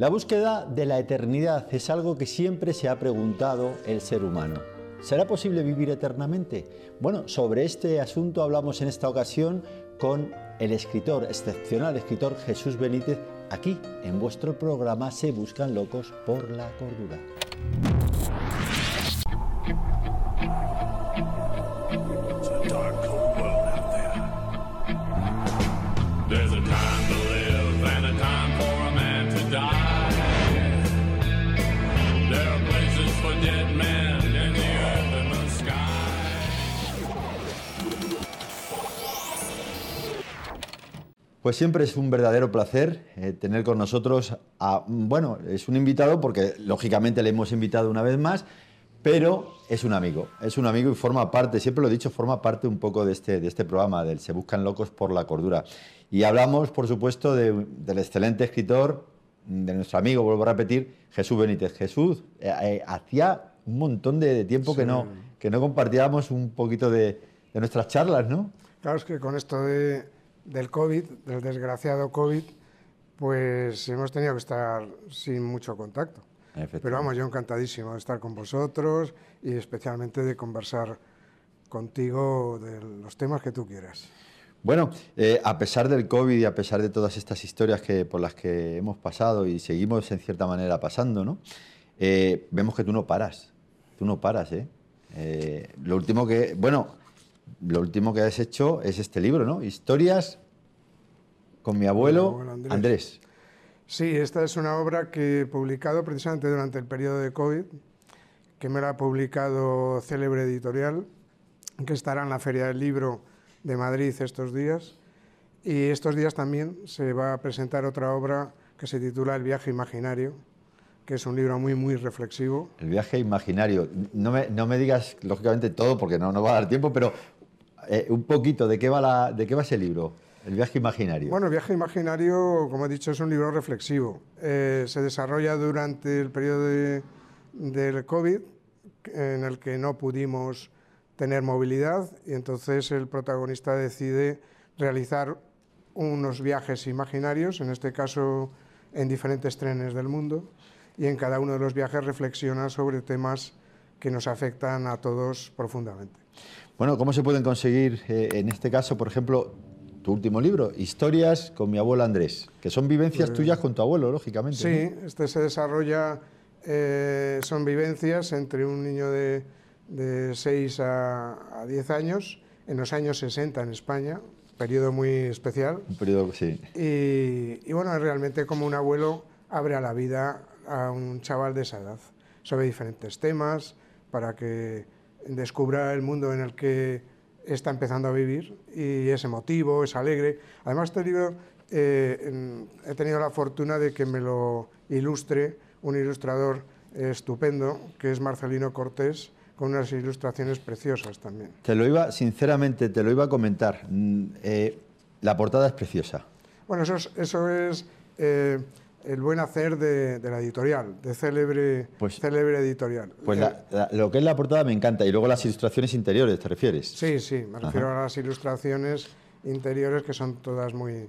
La búsqueda de la eternidad es algo que siempre se ha preguntado el ser humano. ¿Será posible vivir eternamente? Bueno, sobre este asunto hablamos en esta ocasión con el escritor, excepcional escritor Jesús Benítez, aquí en vuestro programa Se Buscan Locos por la Cordura. Pues siempre es un verdadero placer eh, tener con nosotros a, bueno, es un invitado porque lógicamente le hemos invitado una vez más, pero es un amigo, es un amigo y forma parte, siempre lo he dicho, forma parte un poco de este, de este programa, del Se Buscan Locos por la Cordura. Y hablamos, por supuesto, del excelente escritor, de nuestro amigo, vuelvo a repetir, Jesús Benítez. Jesús, eh, eh, hacía un montón de tiempo que, no, que no compartíamos un poquito de, de nuestras charlas, ¿no? Claro, es que con esto de del COVID, del desgraciado COVID, pues hemos tenido que estar sin mucho contacto. Pero vamos, yo encantadísimo de estar con vosotros y especialmente de conversar contigo de los temas que tú quieras. Bueno, eh, a pesar del COVID y a pesar de todas estas historias que, por las que hemos pasado y seguimos en cierta manera pasando, ¿no? Eh, vemos que tú no paras, tú no paras, ¿eh? ¿eh? Lo último que, bueno, lo último que has hecho es este libro, ¿no? Historias con mi abuelo, Andrés. Sí, esta es una obra que he publicado precisamente durante el periodo de COVID, que me la ha publicado Célebre Editorial, que estará en la Feria del Libro de Madrid estos días. Y estos días también se va a presentar otra obra que se titula El viaje imaginario, que es un libro muy, muy reflexivo. El viaje imaginario. No me, no me digas, lógicamente, todo, porque no nos va a dar tiempo, pero eh, un poquito, ¿de qué, va la, ¿de qué va ese libro? El viaje imaginario. Bueno, el viaje imaginario, como he dicho, es un libro reflexivo. Eh, se desarrolla durante el periodo de, del COVID, en el que no pudimos tener movilidad, y entonces el protagonista decide realizar unos viajes imaginarios, en este caso en diferentes trenes del mundo, y en cada uno de los viajes reflexiona sobre temas que nos afectan a todos profundamente. Bueno, ¿cómo se pueden conseguir, eh, en este caso, por ejemplo, tu último libro, Historias con mi abuelo Andrés, que son vivencias pues tuyas con tu abuelo, lógicamente? Sí, este se desarrolla, eh, son vivencias entre un niño de, de 6 a, a 10 años, en los años 60 en España, periodo muy especial. Un periodo, sí. Y, y, bueno, realmente como un abuelo abre a la vida a un chaval de esa edad, sobre diferentes temas, para que descubra el mundo en el que está empezando a vivir y es emotivo, es alegre. Además, este libro eh, he tenido la fortuna de que me lo ilustre un ilustrador estupendo, que es Marcelino Cortés, con unas ilustraciones preciosas también. Te lo iba, sinceramente, te lo iba a comentar. Mm, eh, la portada es preciosa. Bueno, eso es, eso es eh, el buen hacer de, la editorial, de célebre, pues, célebre editorial. Pues lo que es la portada me encanta. Y luego las ilustraciones interiores, ¿te refieres? Sí, sí, me refiero a las ilustraciones interiores que son todas muy,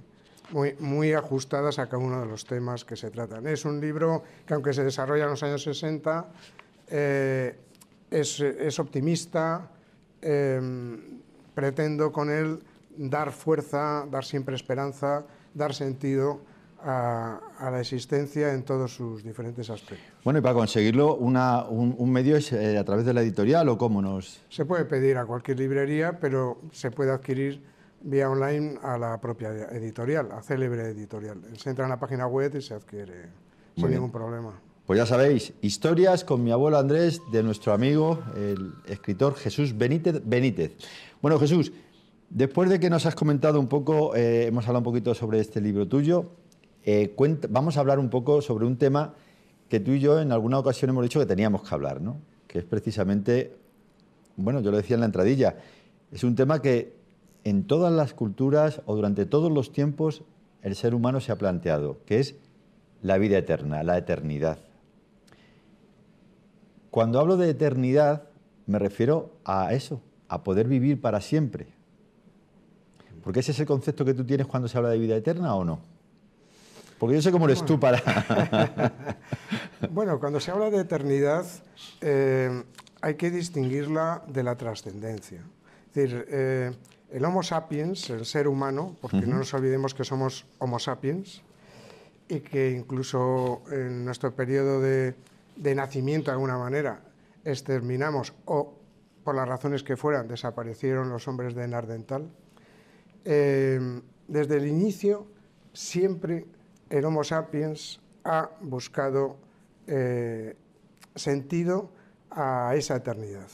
muy, muy ajustadas a cada uno de los temas que se tratan. Es un libro que aunque se desarrolla en los años 60, eh, es, es, optimista, em, pretendo con él dar fuerza, dar siempre esperanza, dar sentido a, la existencia en todos sus diferentes aspectos. Bueno, y para conseguirlo, una, un, medio es eh, a través de la editorial o cómo nos...? Se puede pedir a cualquier librería, pero se puede adquirir vía online a la propia editorial, a Célebre Editorial. Se entra en la página web y se adquiere sin ningún problema. Pues ya sabéis, historias con mi abuelo Andrés, de nuestro amigo, el escritor Jesús Benítez Benítez. Bueno, Jesús, después de que nos has comentado un poco, eh, hemos hablado un poquito sobre este libro tuyo, eh, vamos a hablar un poco sobre un tema que tú y yo en alguna ocasión hemos dicho que teníamos que hablar, ¿no? que es precisamente, bueno, yo lo decía en la entradilla, es un tema que en todas las culturas o durante todos los tiempos el ser humano se ha planteado, que es la vida eterna, la eternidad. Cuando hablo de eternidad me refiero a eso, a poder vivir para siempre. Porque ese es el concepto que tú tienes cuando se habla de vida eterna o no? Porque yo sé cómo eres tú para... bueno, cuando se habla de eternidad eh, hay que distinguirla de la trascendencia. Es decir, eh, el Homo sapiens, el ser humano, porque no nos olvidemos que somos Homo sapiens, y que incluso en nuestro periodo de, nacimiento, de alguna manera, exterminamos o, por las razones que fueran, desaparecieron los hombres de Nardental. Eh, desde el inicio, siempre el Homo sapiens ha buscado eh, sentido a esa eternidad.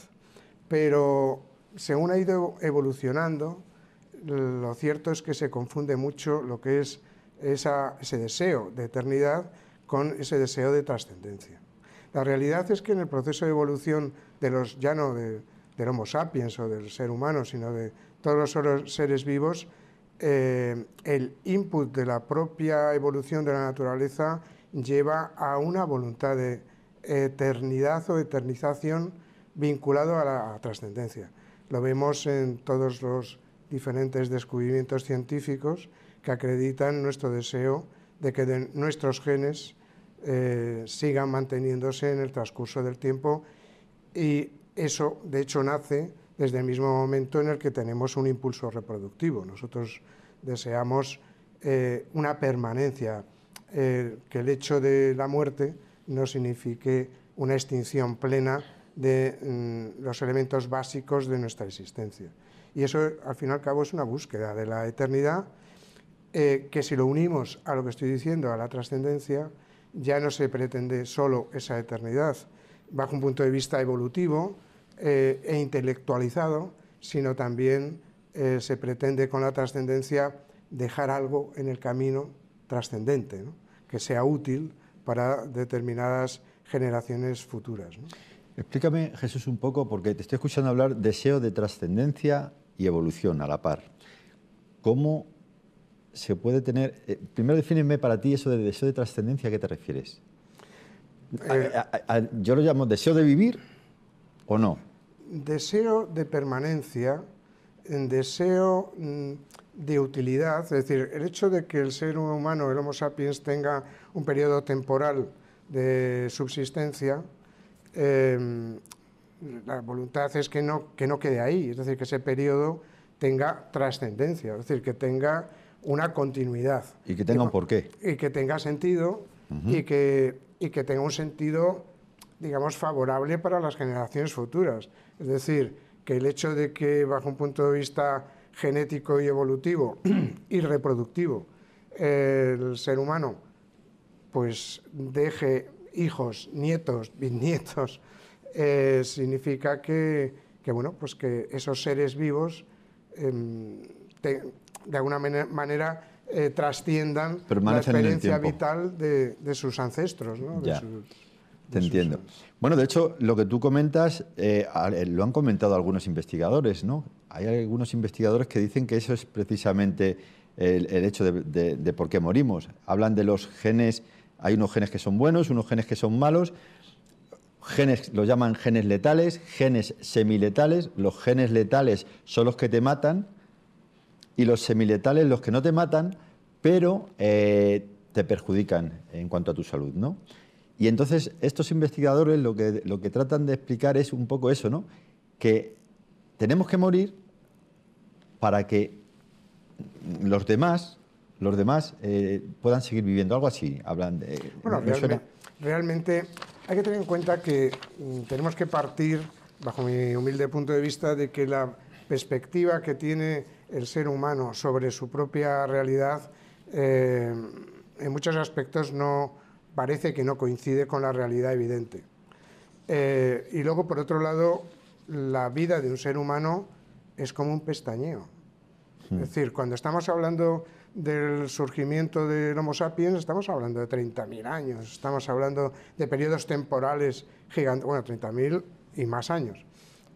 Pero según ha ido evolucionando, lo cierto es que se confunde mucho lo que es ese deseo de eternidad con ese deseo de trascendencia. La realidad es que en el proceso de evolución de los, ya no del Homo sapiens o del ser humano, sino de todos los seres vivos, eh, el input de la propia evolución de la naturaleza lleva a una voluntad de eternidad o eternización vinculado a la trascendencia. Lo vemos en todos los diferentes descubrimientos científicos que acreditan nuestro deseo de que nuestros genes eh, sigan manteniéndose en el transcurso del tiempo y eso, de hecho, nace desde el mismo momento en el que tenemos un impulso reproductivo. Nosotros deseamos eh, una permanencia, eh, que el hecho de la muerte no signifique una extinción plena de mm, los elementos básicos de nuestra existencia. Y eso, al fin y al cabo, es una búsqueda de la eternidad eh, que si lo unimos a lo que estoy diciendo, a la trascendencia, ya no se pretende solo esa eternidad bajo un punto de vista evolutivo eh, e intelectualizado, sino también eh, se pretende con la trascendencia dejar algo en el camino trascendente, que sea útil para determinadas generaciones futuras. Explícame, Jesús, un poco, porque te estoy escuchando hablar deseo de trascendencia y evolución a la par. ¿Cómo se puede tener... Eh, primero defíneme para ti eso de deseo de trascendencia, ¿a qué te refieres? Eh, ¿Yo lo llamo deseo de vivir o no? Deseo de permanencia, deseo mm, de utilidad, es decir, el hecho de que el ser humano, el Homo sapiens, tenga un periodo temporal de subsistencia, Em, la voluntad es que no, que no quede ahí, es decir, que ese periodo tenga trascendencia, es decir, que tenga una continuidad. Y que tenga un porqué. Y que tenga sentido y, que, y que tenga un sentido, digamos, favorable para las generaciones futuras. Es decir, que el hecho de que, bajo un punto de vista genético y evolutivo y reproductivo, el ser humano pues deje hijos, nietos, bisnietos, eh, significa que, bueno, pues que esos seres vivos em, de alguna manera eh, trasciendan la experiencia vital de, sus ancestros. ¿no? Te entiendo. Bueno, de hecho, lo que tú comentas eh, lo han comentado algunos investigadores, ¿no? Hay algunos investigadores que dicen que eso es precisamente el, hecho de por qué morimos. Hablan de los genes hay unos genes que son buenos, unos genes que son malos. Genes, los llaman genes letales, genes semiletales. Los genes letales son los que te matan y los semiletales los que no te matan, pero eh, te perjudican en cuanto a tu salud, ¿no? Y entonces estos investigadores lo que, lo que tratan de explicar es un poco eso, ¿no? Que tenemos que morir para que los demás los demás eh, puedan seguir viviendo. Algo así, hablan de... Bueno, realmente, hay que tener en cuenta que mm, tenemos que partir, bajo mi humilde punto de vista, de que la perspectiva que tiene el ser humano sobre su propia realidad eh, en muchos aspectos no parece que no coincide con la realidad evidente. Eh, y luego, por otro lado, la vida de un ser humano es como un pestañeo. Es hmm. decir, cuando estamos hablando del surgimiento del Homo sapiens, estamos hablando de 30.000 años, estamos hablando de periodos temporales gigantes, bueno, 30.000 y más años.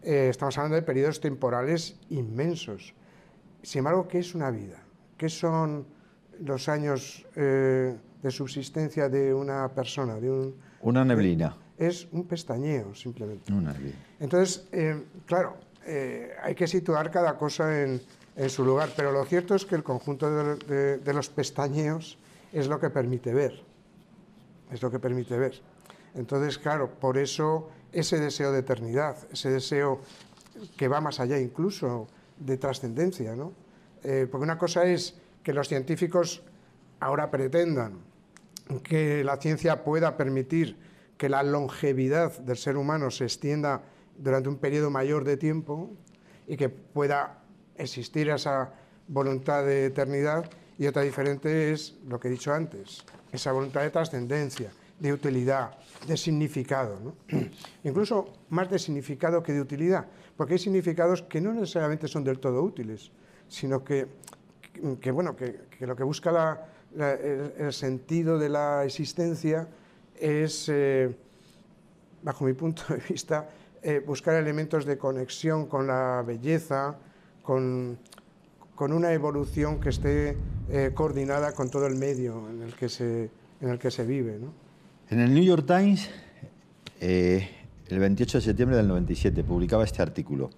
Eh, estamos hablando de periodos temporales inmensos. Sin embargo, ¿qué es una vida? ¿Qué son los años eh, de subsistencia de una persona? De un, una neblina. es un pestañeo, simplemente. Una neblina. Entonces, eh, claro, hay que situar cada cosa en, en su lugar. Pero lo cierto es que el conjunto de, los pestañeos es lo que permite ver. Es lo que permite ver. Entonces, claro, por eso ese deseo de eternidad, ese deseo que va más allá incluso de trascendencia, ¿no? Eh, porque una cosa es que los científicos ahora pretendan que la ciencia pueda permitir que la longevidad del ser humano se extienda durante un periodo mayor de tiempo y que pueda existir esa voluntad de eternidad. Y otra diferente es lo que he dicho antes, esa voluntad de trascendencia, de utilidad, de significado, incluso más de significado que de utilidad, porque hay significados que no necesariamente son del todo útiles, sino que, que bueno, que, lo que busca el, sentido de la existencia es, eh, bajo mi punto de vista, eh, buscar elementos de conexión con la belleza, con, con una evolución que esté eh, coordinada con todo el medio en el que se, en el que se vive. En el New York Times, eh, el 28 de septiembre del 97, publicaba este artículo.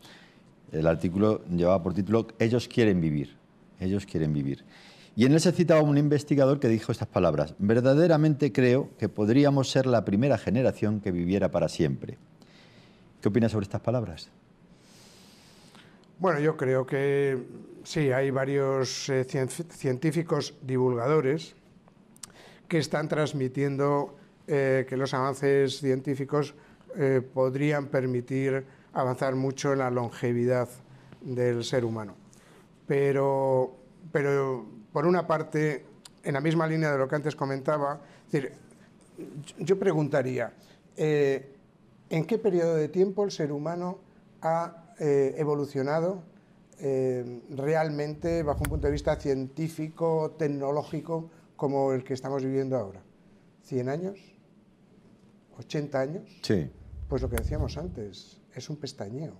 El artículo llevaba por título Ellos quieren vivir. Ellos quieren vivir. Y en él se citaba un investigador que dijo estas palabras. Verdaderamente creo que podríamos ser la primera generación que viviera para siempre. ¿Qué opinas sobre estas palabras? Bueno, yo creo que sí, hay varios eh, científicos divulgadores que están transmitiendo eh, que los avances científicos eh, podrían permitir avanzar mucho en la longevidad del ser humano. Pero, pero por una parte, en la misma línea de lo que antes comentaba, decir, yo preguntaría, ¿en qué periodo de tiempo el ser humano ha eh, evolucionado eh, realmente bajo un punto de vista científico, tecnológico, como el que estamos viviendo ahora. ¿100 años? ¿80 años? Sí. Pues lo que decíamos antes, es un pestañeo.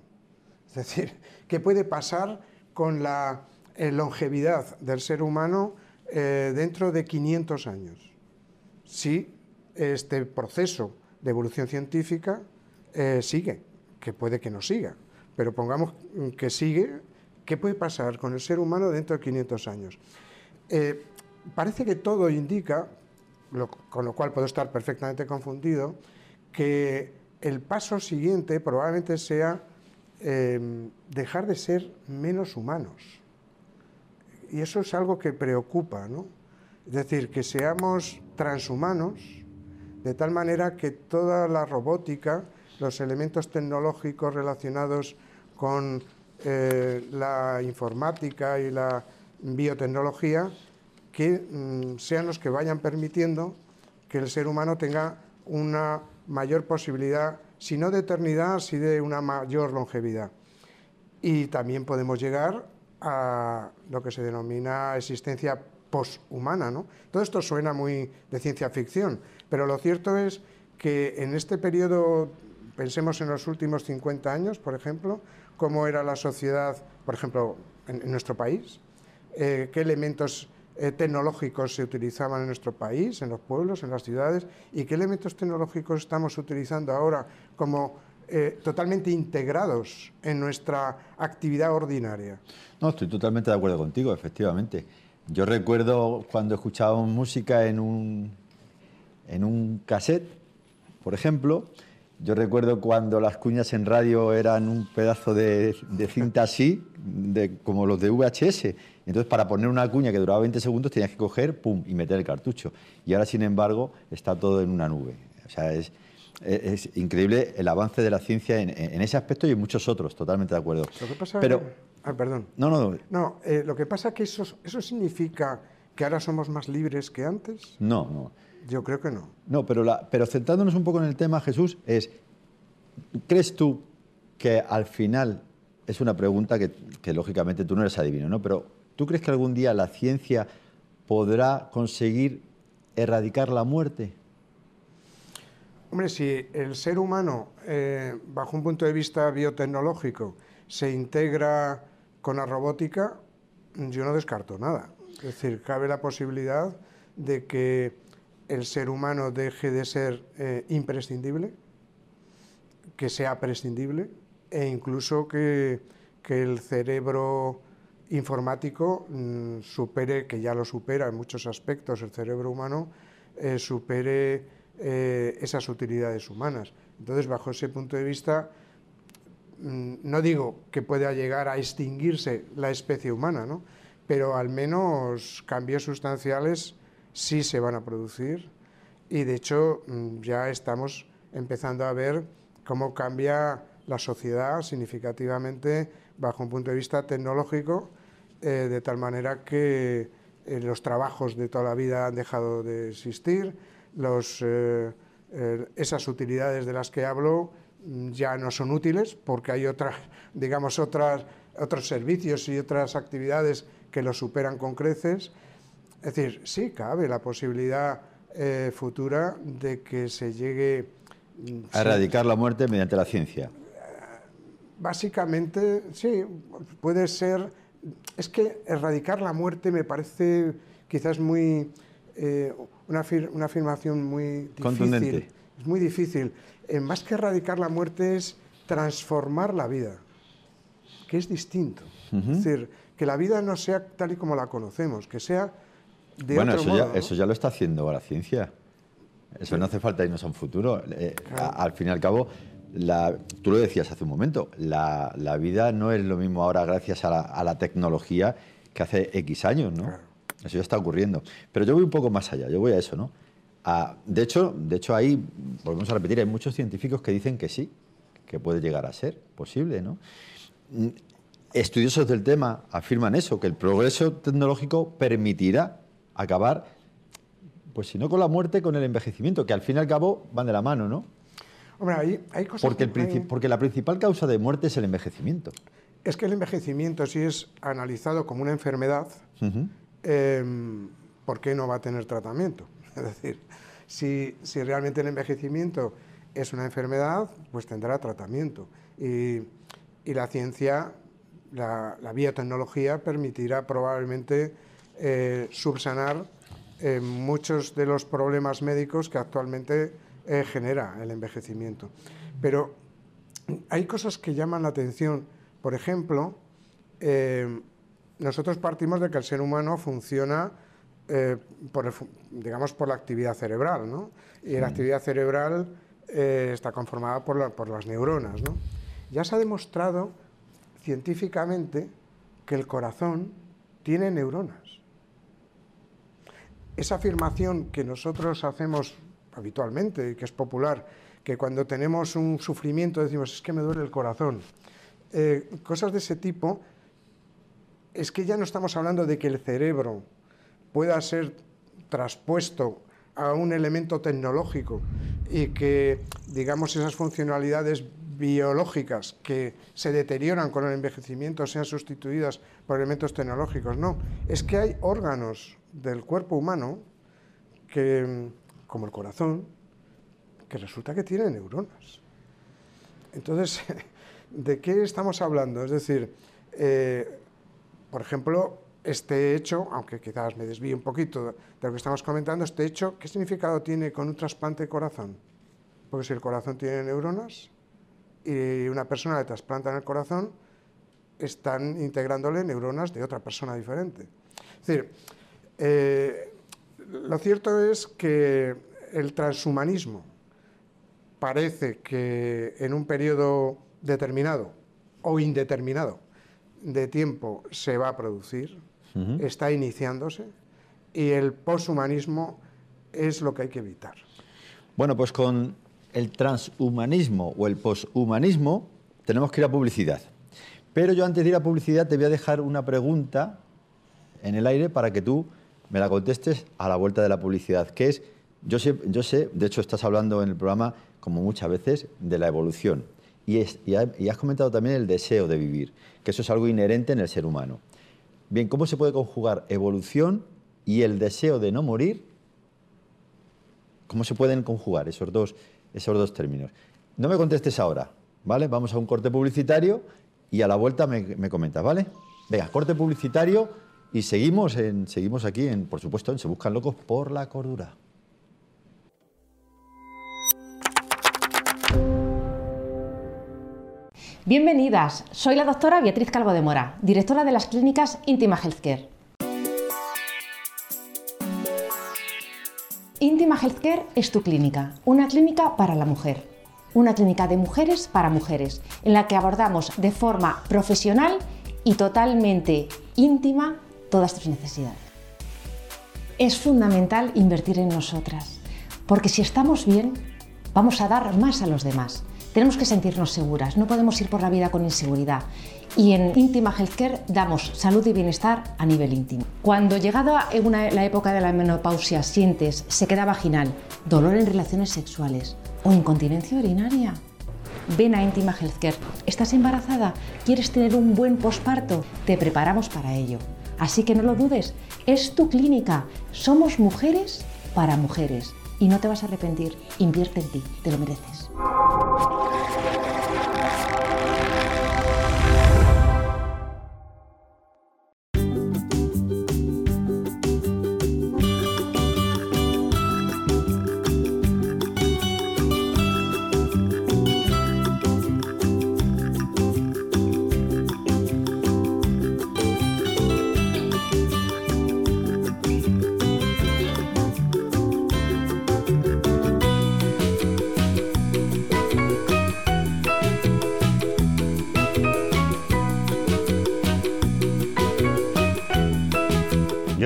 Es decir, ¿qué puede pasar con la eh, longevidad del ser humano dentro de 500 años? Si este proceso de evolución científica sigue, que puede que no siga pero pongamos que sigue, ¿qué puede pasar con el ser humano dentro de 500 años? Eh, parece que todo indica, con lo cual puedo estar perfectamente confundido, que el paso siguiente probablemente sea eh, dejar de ser menos humanos. Y eso es algo que preocupa, ¿no? Es decir, que seamos transhumanos, de tal manera que toda la robótica, los elementos tecnológicos relacionados con eh, la informática y la biotecnología que mm, sean los que vayan permitiendo que el ser humano tenga una mayor posibilidad, si no de eternidad, si de una mayor longevidad. Y también podemos llegar a lo que se denomina existencia poshumana. ¿no? Todo esto suena muy de ciencia ficción, pero lo cierto es que en este periodo, pensemos en los últimos 50 años, por ejemplo, cómo era la sociedad, por ejemplo, en, nuestro país, eh, qué elementos eh, tecnológicos se utilizaban en nuestro país, en los pueblos, en las ciudades, y qué elementos tecnológicos estamos utilizando ahora como eh, totalmente integrados en nuestra actividad ordinaria. No, estoy totalmente de acuerdo contigo, efectivamente. Yo recuerdo cuando escuchábamos música en un, en un cassette, por ejemplo, yo recuerdo cuando las cuñas en radio eran un pedazo de, cinta así, de, como los de VHS. Entonces, para poner una cuña que duraba 20 segundos, tenías que coger, pum, y meter el cartucho. Y ahora, sin embargo, está todo en una nube. O sea, es, es, increíble el avance de la ciencia en, ese aspecto y en muchos otros, totalmente de acuerdo. Lo que pasa Pero, ah, perdón. No, no. No, eh, lo que pasa es que eso, eso significa que ahora somos más libres que antes. No, no. Yo creo que no. No, pero, la, pero centrándonos un poco en el tema, Jesús, es, ¿crees tú que al final, es una pregunta que, que lógicamente tú no eres adivino, ¿no? Pero ¿tú crees que algún día la ciencia podrá conseguir erradicar la muerte? Hombre, si el ser humano, eh, bajo un punto de vista biotecnológico, se integra con la robótica, yo no descarto nada. Es decir, cabe la posibilidad de que el ser humano deje de ser eh, imprescindible, que sea prescindible e incluso que, el cerebro informático mm, supere, que ya lo supera en muchos aspectos el cerebro humano, eh, supere eh, esas utilidades humanas. Entonces, bajo ese punto de vista, mm, no digo que pueda llegar a extinguirse la especie humana, ¿no? pero al menos cambios sustanciales sí se van a producir y de hecho mm, ya estamos empezando a ver cómo cambia la sociedad significativamente bajo un punto de vista tecnológico, eh, de tal manera que eh, los trabajos de toda la vida han dejado de existir, los, eh, esas utilidades de las que hablo mm, ya no son útiles porque hay otras, digamos, otras, otros servicios y otras actividades que los superan con creces. Es decir, sí cabe la posibilidad futura de que se llegue mm, a erradicar la muerte mediante la ciencia. Básicamente, sí, puede ser. Es que erradicar la muerte me parece quizás muy. Eh, una, afirmación muy difícil. Es muy difícil. Eh, más que erradicar la muerte es transformar la vida, que es distinto. Es decir, que la vida no sea tal y como la conocemos, que sea de bueno, otro eso modo. Ya, eso ya lo está haciendo la ciencia. Eso no hace falta irnos a un futuro. Eh, al fin y al cabo, tú lo decías hace un momento, la, vida no es lo mismo ahora gracias a la, tecnología que hace X años, ¿no? Eso ya está ocurriendo. Pero yo voy un poco más allá, yo voy a eso, ¿no? de, hecho, de hecho, ahí, volvemos a repetir, hay muchos científicos que dicen que sí, que puede llegar a ser posible, ¿no? Estudiosos del tema afirman eso, que el progreso tecnológico permitirá acabar, pues si no con la muerte, con el envejecimiento, que al fin y al cabo van de la mano, ¿no? Hombre, hay, cosas porque, porque la principal causa de muerte es el envejecimiento. Es que el envejecimiento, si es analizado como una enfermedad, em, ¿por qué no va a tener tratamiento? Es decir, si, si, realmente el envejecimiento es una enfermedad, pues tendrá tratamiento. Y, y la ciencia, la, la, biotecnología, permitirá probablemente eh, subsanar eh, muchos de los problemas médicos que actualmente eh, genera el envejecimiento. Pero hay cosas que llaman la atención. Por ejemplo, eh, nosotros partimos de que el ser humano funciona eh, por, digamos, por la actividad cerebral, ¿no? Y la actividad cerebral está conformada por, por las neuronas, ¿no? Ya se ha demostrado científicamente que el corazón tiene neuronas. Esa afirmación que nosotros hacemos habitualmente y que es popular, que cuando tenemos un sufrimiento decimos, es que me duele el corazón. Eh, cosas de ese tipo, es que ya no estamos hablando de que el cerebro pueda ser traspuesto a un elemento tecnológico y que, digamos, esas funcionalidades biológicas que se deterioran con el envejecimiento sean sustituidas por elementos tecnológicos. No, es que hay órganos del cuerpo humano que como el corazón, que resulta que tiene neuronas. Entonces, ¿de qué estamos hablando? Es decir, eh, por ejemplo, este hecho, aunque quizás me desvíe un poquito de lo que estamos comentando, este hecho, ¿qué significado tiene con un trasplante de corazón? Porque si el corazón tiene neuronas y una persona le trasplanta en el corazón, están integrándole neuronas de otra persona diferente. Es decir, eh, lo cierto es que el transhumanismo parece que en un periodo determinado o indeterminado de tiempo se va a producir, está iniciándose, y el poshumanismo es lo que hay que evitar. Bueno, pues con el transhumanismo o el poshumanismo tenemos que ir a publicidad. Pero yo antes de ir a publicidad te voy a dejar una pregunta en el aire para que tú me la contestes a la vuelta de la publicidad, que es, yo sé, yo sé de hecho estás hablando en el programa, como muchas veces, de la evolución. Y, has comentado también el deseo de vivir, que eso es algo inherente en el ser humano. Bien, ¿cómo se puede conjugar evolución y el deseo de no morir? ¿Cómo se pueden conjugar esos dos, esos dos términos? No me contestes ahora, ¿vale? Vamos a un corte publicitario y a la vuelta me, me comentas, ¿vale? Venga, corte publicitario y seguimos, en, seguimos aquí, en, por supuesto, en Se Buscan Locos por la Cordura. Bienvenidas, soy la doctora Beatriz Calvo de Mora, directora de las clínicas Intima Healthcare. Intima Healthcare es tu clínica, una clínica para la mujer, una clínica de mujeres para mujeres, en la que abordamos de forma profesional y totalmente íntima todas tus necesidades. Es fundamental invertir en nosotras, porque si estamos bien, vamos a dar más a los demás. Tenemos que sentirnos seguras, no podemos ir por la vida con inseguridad. Y en Íntima Healthcare damos salud y bienestar a nivel íntimo. Cuando llegado a la época de la menopausia sientes sequedad vaginal, dolor en relaciones sexuales o incontinencia urinaria, ven a Íntima Healthcare. ¿Estás embarazada? ¿Quieres tener un buen posparto? Te preparamos para ello. Así que no lo dudes, es tu clínica. Somos mujeres para mujeres. Y no te vas a arrepentir. Invierte en ti, te lo mereces. Thank you.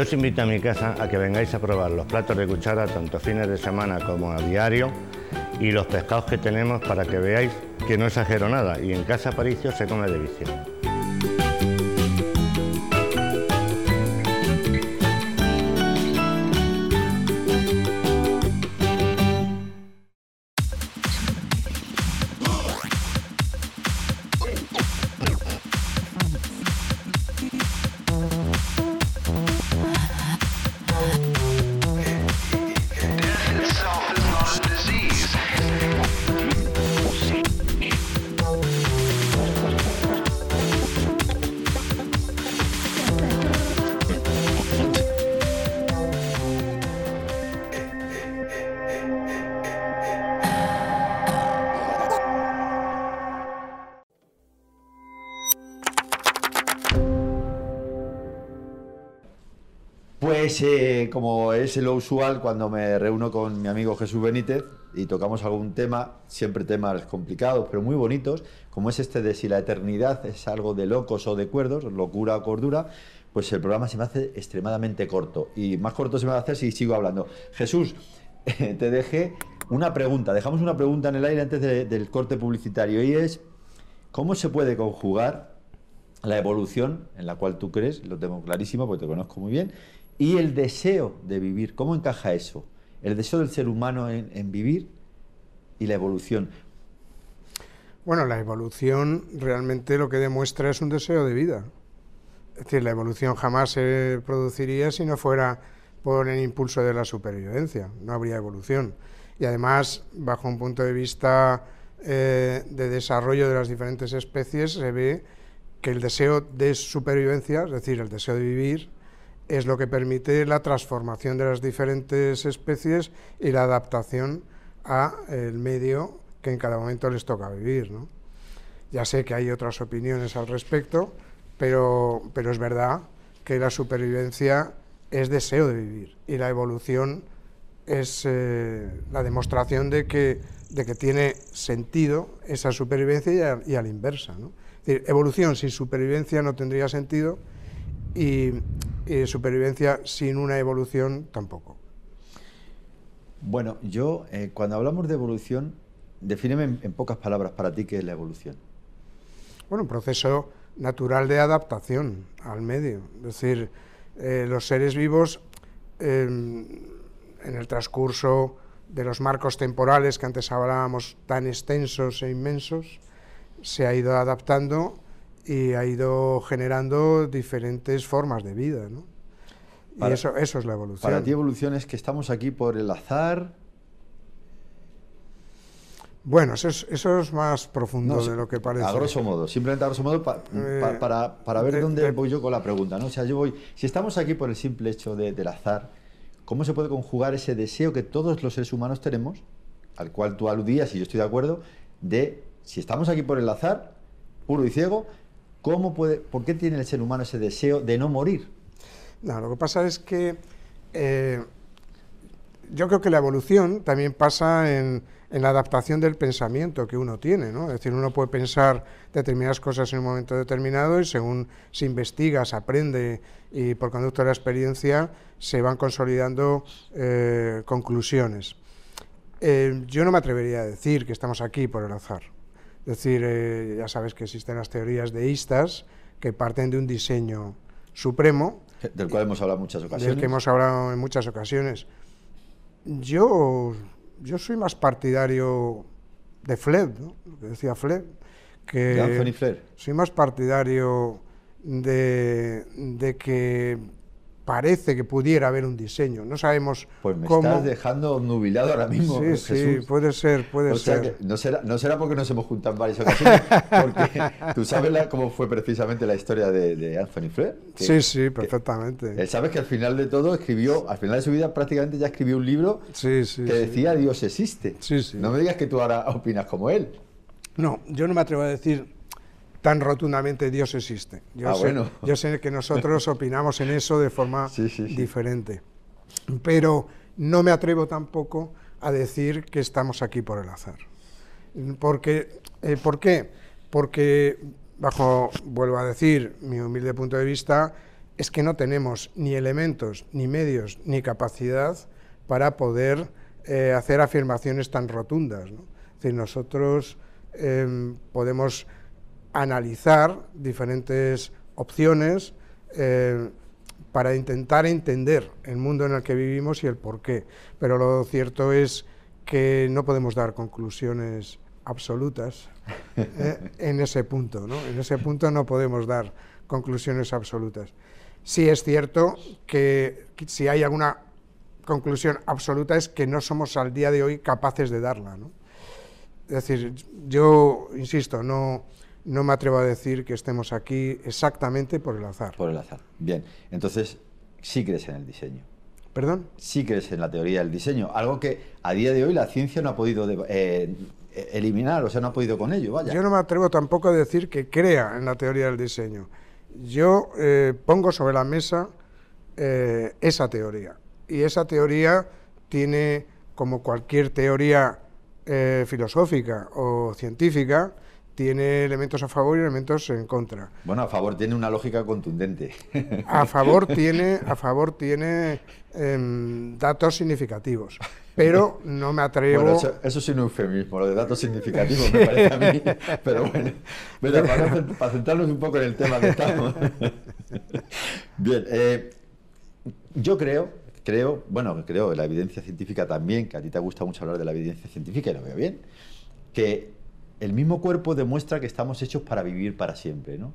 Yo os invito a mi casa a que vengáis a probar los platos de cuchara tanto fines de semana como a diario y los pescados que tenemos para que veáis que no exagero nada y en casa Paricio se come de vicio. Como es lo usual cuando me reúno con mi amigo Jesús Benítez y tocamos algún tema, siempre temas complicados pero muy bonitos, como es este de si la eternidad es algo de locos o de cuerdos, locura o cordura, pues el programa se me hace extremadamente corto y más corto se me va a hacer si sigo hablando. Jesús, te dejé una pregunta, dejamos una pregunta en el aire antes del corte publicitario y es, ¿cómo se puede conjugar la evolución en la cual tú crees, lo tengo clarísimo porque te conozco muy bien, y el deseo de vivir, ¿cómo encaja eso? El deseo del ser humano en, vivir y la evolución. Bueno, la evolución realmente lo que demuestra es un deseo de vida. Es decir, la evolución jamás se produciría si no fuera por el impulso de la supervivencia, no habría evolución. Y además, bajo un punto de vista eh, de desarrollo de las diferentes especies, se ve que el deseo de supervivencia, es decir, el deseo de vivir, es lo que permite la transformación de las diferentes especies y la adaptación a el medio que en cada momento les toca vivir. Ya sé que hay otras opiniones al respecto, pero, pero es verdad que la supervivencia es deseo de vivir y la evolución es eh, la demostración de que, de que tiene sentido esa supervivencia y a, la inversa. evolución sin supervivencia no tendría sentido y, supervivencia sin una evolución tampoco. Bueno, yo eh, cuando hablamos de evolución, defíneme en, pocas palabras para ti qué es la evolución. Bueno, un proceso natural de adaptación al medio. Es decir, eh, los seres vivos em, en el transcurso de los marcos temporales que antes hablábamos tan extensos e inmensos, se ha ido adaptando y ha ido generando diferentes formas de vida. ¿no? y eso, eso es la evolución. Para ti evolución es que estamos aquí por el azar. Bueno, eso es, eso es más profundo de lo que parece. A grosso modo, simplemente a grosso modo eh, para, para, ver dónde voy yo con la pregunta. ¿no? O sea, yo voy, si estamos aquí por el simple hecho de, del azar, ¿cómo se puede conjugar ese deseo que todos los seres humanos tenemos, al cual tú aludías y yo estoy de acuerdo, de si estamos aquí por el azar, puro y ciego, ¿cómo puede, ¿por qué tiene el ser humano ese deseo de no morir? No, lo que pasa es que eh, yo creo que la evolución también pasa en, la adaptación del pensamiento que uno tiene, ¿no? Es decir, uno puede pensar determinadas cosas en un momento determinado y según se investiga, se aprende y por conducto de la experiencia se van consolidando eh, conclusiones. Eh, yo no me atrevería a decir que estamos aquí por el azar. Es decir, eh, ya sabes que existen las teorías deístas que parten de un diseño supremo. Del cual hemos hablado en muchas ocasiones. Del que hemos hablado en muchas ocasiones. Yo, yo soy más partidario de Fleb, ¿no? lo que decía Fleb. Que de Anthony Fleb. Soy más partidario de, de que parece que pudiera haber un diseño. No sabemos pues me cómo. estás dejando nubilado ahora mismo. Sí, sí, puede ser, puede ser. no, será, no será porque nos hemos juntado en varias ocasiones, porque tú sabes cómo fue precisamente la historia de, Anthony Flair. Sí, sí, perfectamente. él sabes que al final de todo escribió, al final de su vida prácticamente ya escribió un libro que decía Dios existe. No me digas que tú ahora opinas como él. No, yo no me atrevo a decir tan rotundamente Dios existe. Yo, ah, sé, bueno. yo sé que nosotros opinamos en eso de forma diferente, pero no me atrevo tampoco a decir que estamos aquí por el azar. Porque, eh, ¿Por qué? Porque, bajo, vuelvo a decir, mi humilde punto de vista, es que no tenemos ni elementos, ni medios, ni capacidad para poder eh, hacer afirmaciones tan rotundas. Es decir, nosotros em, podemos analizar diferentes opciones eh, para intentar entender el mundo en el que vivimos y el por qué. Pero lo cierto es que no podemos dar conclusiones absolutas eh, en ese punto. ¿no? En ese punto no podemos dar conclusiones absolutas. Sí es cierto que si hay alguna conclusión absoluta es que no somos al día de hoy capaces de darla. ¿no? Es decir, yo insisto, no, no me atrevo a decir que estemos aquí exactamente por el azar. Por el azar. Bien, entonces sí crees en el diseño. ¿Perdón? Sí crees en la teoría del diseño, algo que a día de hoy la ciencia no ha podido eh, eliminar, o sea, no ha podido con ello, vaya. Yo no me atrevo tampoco a decir que crea en la teoría del diseño. Yo eh, pongo sobre la mesa eh, esa teoría. Y esa teoría tiene, como cualquier teoría filosófica o científica, tiene elementos a favor y elementos en contra. Bueno, a favor tiene una lógica contundente. A favor tiene, a favor tiene em, datos significativos, pero no me atrevo... Bueno, eso, eso, es un eufemismo, lo de datos significativos me parece a mí, pero bueno, para, centrarnos un poco en el tema que estamos. Bien, eh, yo creo, creo, bueno, creo, la evidencia científica también, que a ti te gusta mucho hablar de la evidencia científica y lo veo bien, que el mismo cuerpo demuestra que estamos hechos para vivir para siempre. ¿no?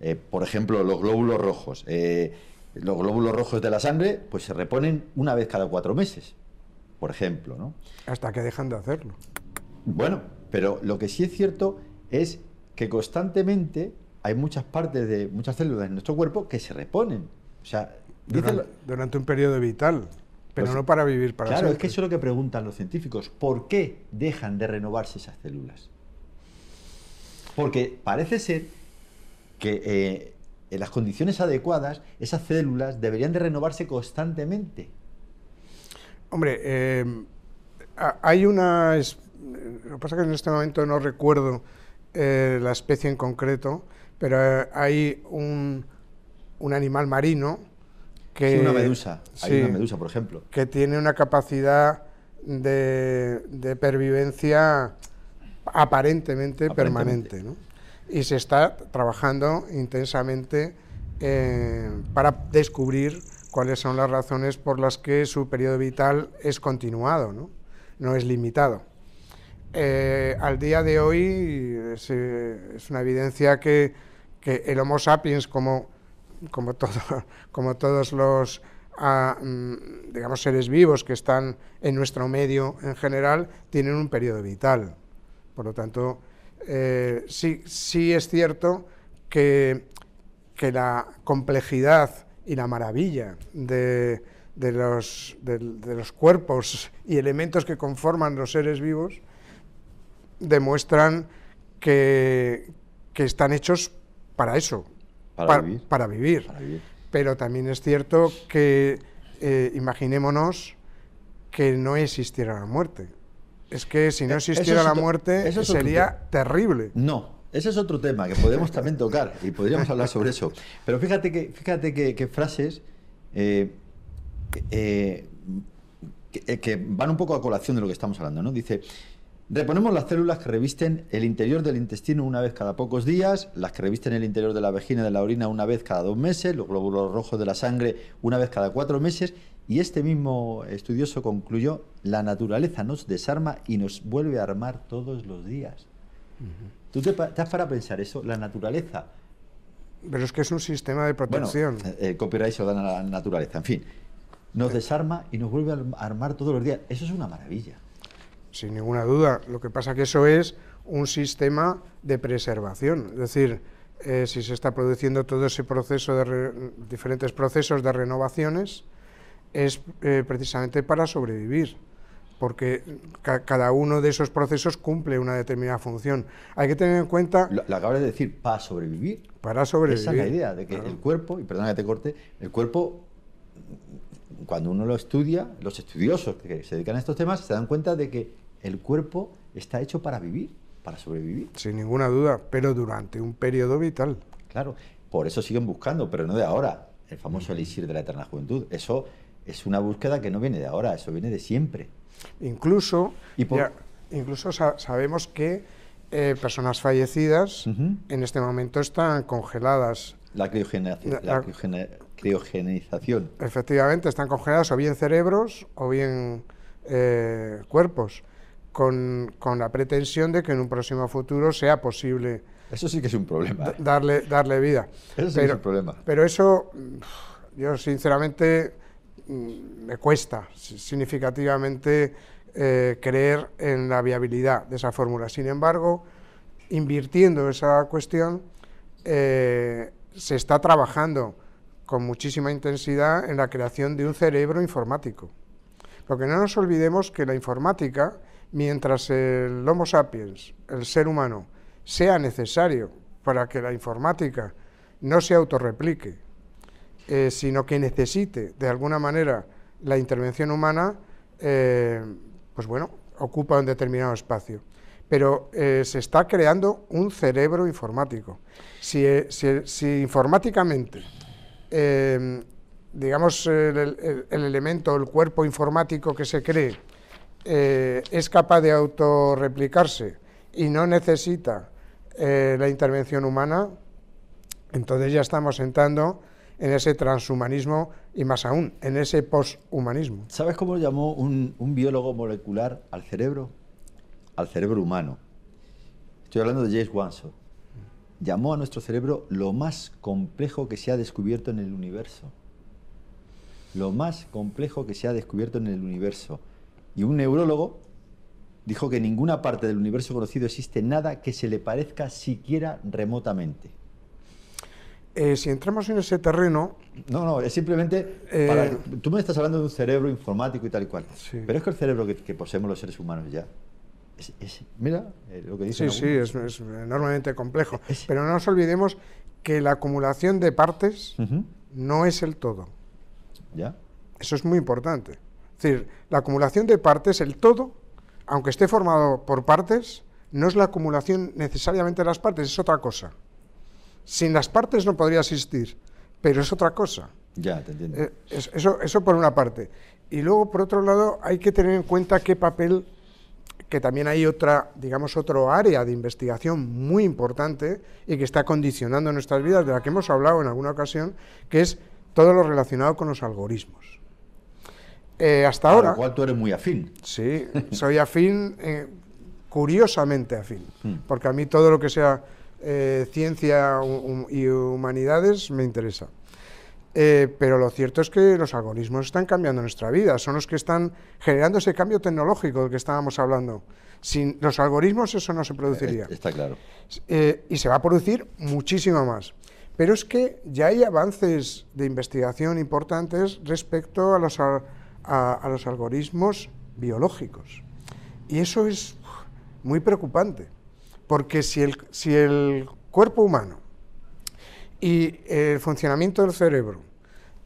Eh, por ejemplo, los glóbulos rojos. Eh, los glóbulos rojos de la sangre pues se reponen una vez cada cuatro meses, por ejemplo. ¿no? Hasta que dejan de hacerlo. Bueno, pero lo que sí es cierto es que constantemente hay muchas partes de muchas células en nuestro cuerpo que se reponen. O sea, durante, un periodo vital, pero pues no para vivir para siempre. Claro, es que eso es lo que preguntan los científicos. ¿Por qué dejan de renovarse esas células? Porque parece ser que eh, en las condiciones adecuadas esas células deberían de renovarse constantemente. Hombre, eh, hay una... Lo que pasa es que en este momento no recuerdo eh, la especie en concreto, pero hay un, animal marino que... Sí, una medusa. hay una medusa, por ejemplo. Que tiene una capacidad de, de pervivencia aparentemente, permanente. ¿no? Y se está trabajando intensamente eh, para descubrir cuáles son las razones por las que su periodo vital es continuado, no, no es limitado. Eh, al día de hoy es, es una evidencia que, que, el Homo sapiens, como, como, todo, como todos los ah, mm, digamos, seres vivos que están en nuestro medio en general, tienen un periodo vital. Por lo tanto, eh, sí, sí es cierto que, que, la complejidad y la maravilla de, de, los, de, los, cuerpos y elementos que conforman los seres vivos demuestran que, que están hechos para eso, Para pa- vivir. para vivir. Para vivir. Pero también es cierto que eh, imaginémonos que no existiera la muerte. Es que si no Eh, existiera la muerte eso sería terrible. No, ese es otro tema que podemos también tocar y podríamos hablar sobre eso. Pero fíjate que, fíjate que, que frases eh, eh, que- eh, que van un poco a colación de lo que estamos hablando, ¿no? Dice, reponemos las células que revisten el interior del intestino una vez cada pocos días, las que revisten el interior de la vagina y de la orina una vez cada dos meses, los glóbulos rojos de la sangre una vez cada cuatro meses, y este mismo estudioso concluyó, la naturaleza nos desarma y nos vuelve a armar todos los días. ¿Tú te, te has para pensar eso? La naturaleza. Pero es que es un sistema de Bueno, protección. eh, el copyright se lo dan a la naturaleza. En fin, nos desarma y nos vuelve a arm- armar todos los días. Eso es una maravilla. Sin ninguna duda. Lo que pasa que eso es un sistema de preservación. Es decir, eh, si se está produciendo todo ese proceso de re- diferentes procesos de renovaciones, es eh, precisamente para sobrevivir. Porque ca- cada uno de esos procesos cumple una determinada función. Hay que tener en cuenta Lo, lo acabas de decir, para sobrevivir. para sobrevivir. Esa es la idea, de que Claro. el cuerpo, y perdona que te corte, el cuerpo, cuando uno lo estudia, los estudiosos que se dedican a estos temas se dan cuenta de que el cuerpo está hecho para vivir, para sobrevivir. Sin ninguna duda, pero durante un periodo vital. Claro, por eso siguen buscando, pero no de ahora. El famoso elixir de la eterna juventud. Eso es una búsqueda que no viene de ahora, eso viene de siempre. Incluso, Y por- ya- incluso sa- sabemos que eh, personas fallecidas Ujú. en este momento están congeladas. La, criogena- La- la la- criogena- criogenización. Efectivamente, están congeladas o bien cerebros o bien eh, cuerpos, con, con la pretensión de que en un próximo futuro sea posible Eso sí que es un problema. ¿eh? darle, darle vida. Eso sí que es un problema. Pero eso, mm, yo sinceramente, mm, me cuesta si- significativamente eh, creer en la viabilidad de esa fórmula. Sin embargo, invirtiendo esa cuestión, se está trabajando con muchísima intensidad en la creación de un cerebro informático. Porque no nos olvidemos que la informática, mientras el Homo sapiens, el ser humano, sea necesario para que la informática no se autorreplique, eh, sino que necesite de alguna manera la intervención humana, eh, pues bueno, ocupa un determinado espacio. Pero eh, se está creando un cerebro informático. Si, informáticamente eh, digamos, el elemento, el cuerpo informático que se cree, eh, es capaz de autorreplicarse y no necesita eh, la intervención humana, entonces ya estamos entrando en ese transhumanismo y más aún, en ese poshumanismo. ¿Sabes cómo llamó un, un biólogo molecular al cerebro? Al cerebro humano. Estoy hablando de James Watson. Llamó a nuestro cerebro lo más complejo que se ha descubierto en el universo. Lo más complejo que se ha descubierto en el universo. Y un neurólogo dijo que en ninguna parte del universo conocido existe nada que se le parezca siquiera remotamente. Eh, si entramos en ese terreno, No, no, es simplemente. Eh, para- tú me estás hablando de un cerebro informático y tal y cual. Sí. Pero es que el cerebro que, que poseemos los seres humanos ya. Es- es- mira eh, lo que dicen. sí, sí, es, es enormemente complejo, pero no nos olvidemos que la acumulación de partes no es el todo. Ya. Eso es muy importante. Es decir, la acumulación de partes, el todo, aunque esté formado por partes, no es la acumulación necesariamente de las partes, es otra cosa. Sin las partes no podría existir, pero es otra cosa. Ya, te entiendo. Eh, es- eso, eso por una parte. Y luego, por otro lado, hay que tener en cuenta qué papel, que también hay otra, digamos, otro área de investigación muy importante y que está condicionando nuestras vidas, de la que hemos hablado en alguna ocasión, que es todo lo relacionado con los algoritmos. Eh, hasta A ahora, lo cual tú eres muy afín. sí, soy afín, eh, curiosamente afín, Mm. porque a mí todo lo que sea eh, ciencia y humanidades me interesa. Eh, pero lo cierto es que los algoritmos están cambiando nuestra vida, son los que están generando ese cambio tecnológico del que estábamos hablando. Sin los algoritmos eso no se produciría. Eh, Está claro. Eh, y se va a producir muchísimo más. Pero es que ya hay avances de investigación importantes respecto a los, al- a, a los algoritmos biológicos. Y eso es muy preocupante, porque si el, si el cuerpo humano y el funcionamiento del cerebro